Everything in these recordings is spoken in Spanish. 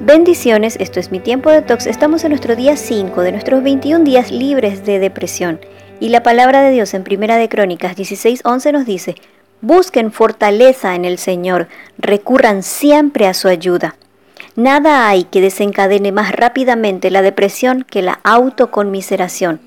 Bendiciones, esto es mi tiempo de tox. Estamos en nuestro día 5 de nuestros 21 días libres de depresión. Y la palabra de Dios en Primera de Crónicas 16:11 nos dice: Busquen fortaleza en el Señor, recurran siempre a su ayuda. Nada hay que desencadene más rápidamente la depresión que la autoconmiseración.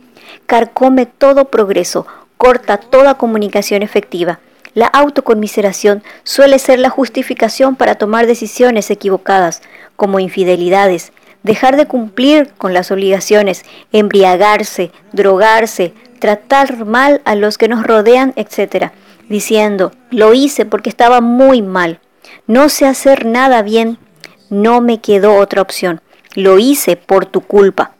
Carcome todo progreso, corta toda comunicación efectiva. La autoconmiseración suele ser la justificación para tomar decisiones equivocadas, como infidelidades, dejar de cumplir con las obligaciones, embriagarse, drogarse, tratar mal a los que nos rodean, etc. Diciendo, lo hice porque estaba muy mal, no sé hacer nada bien, no me quedó otra opción, lo hice por tu culpa.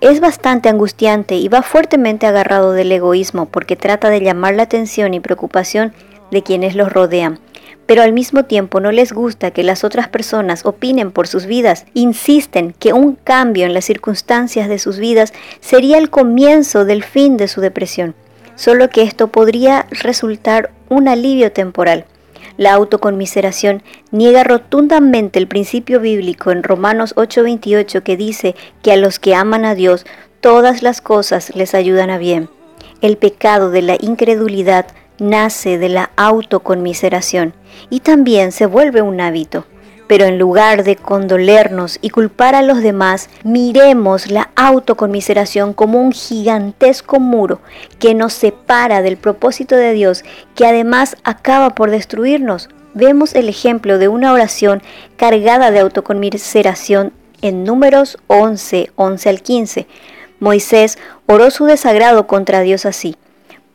Es bastante angustiante y va fuertemente agarrado del egoísmo porque trata de llamar la atención y preocupación de quienes los rodean, pero al mismo tiempo no les gusta que las otras personas opinen por sus vidas. Insisten que un cambio en las circunstancias de sus vidas sería el comienzo del fin de su depresión, solo que esto podría resultar un alivio temporal. La autoconmiseración niega rotundamente el principio bíblico en Romanos 8:28 que dice que a los que aman a Dios todas las cosas les ayudan a bien. El pecado de la incredulidad nace de la autoconmiseración y también se vuelve un hábito. Pero en lugar de condolernos y culpar a los demás, miremos la autoconmiseración como un gigantesco muro que nos separa del propósito de Dios, que además acaba por destruirnos. Vemos el ejemplo de una oración cargada de autoconmiseración en números 11, 11 al 15. Moisés oró su desagrado contra Dios así.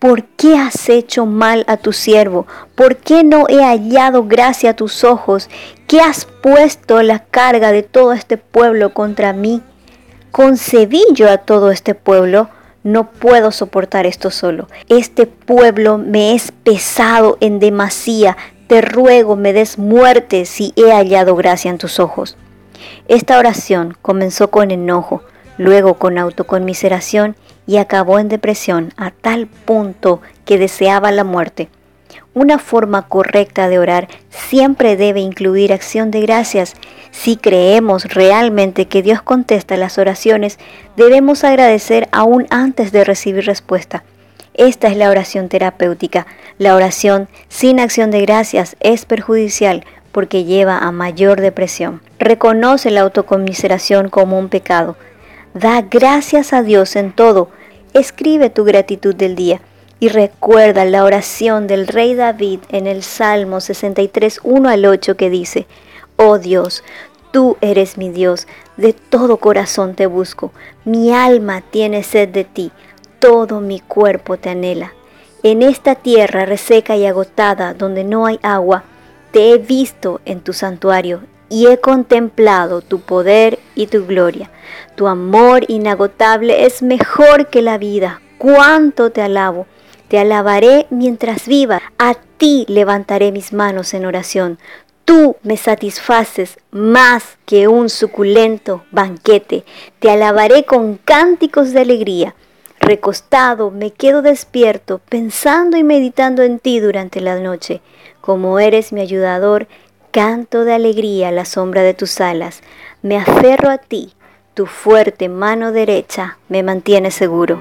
¿Por qué has hecho mal a tu siervo? ¿Por qué no he hallado gracia a tus ojos? ¿Qué has puesto la carga de todo este pueblo contra mí? ¿Concebí yo a todo este pueblo? No puedo soportar esto solo. Este pueblo me es pesado en demasía. Te ruego me des muerte si he hallado gracia en tus ojos. Esta oración comenzó con enojo, luego con autoconmiseración y acabó en depresión a tal punto que deseaba la muerte. Una forma correcta de orar siempre debe incluir acción de gracias. Si creemos realmente que Dios contesta las oraciones, debemos agradecer aún antes de recibir respuesta. Esta es la oración terapéutica. La oración sin acción de gracias es perjudicial porque lleva a mayor depresión. Reconoce la autocomiseración como un pecado. Da gracias a Dios en todo. Escribe tu gratitud del día y recuerda la oración del rey David en el Salmo 63, 1 al 8 que dice, Oh Dios, tú eres mi Dios, de todo corazón te busco, mi alma tiene sed de ti, todo mi cuerpo te anhela. En esta tierra reseca y agotada, donde no hay agua, te he visto en tu santuario y he contemplado tu poder y tu gloria. Tu amor inagotable es mejor que la vida. Cuánto te alabo. Te alabaré mientras viva. A ti levantaré mis manos en oración. Tú me satisfaces más que un suculento banquete. Te alabaré con cánticos de alegría. Recostado me quedo despierto, pensando y meditando en ti durante la noche. Como eres mi ayudador, Canto de alegría a la sombra de tus alas. Me aferro a ti, tu fuerte mano derecha me mantiene seguro.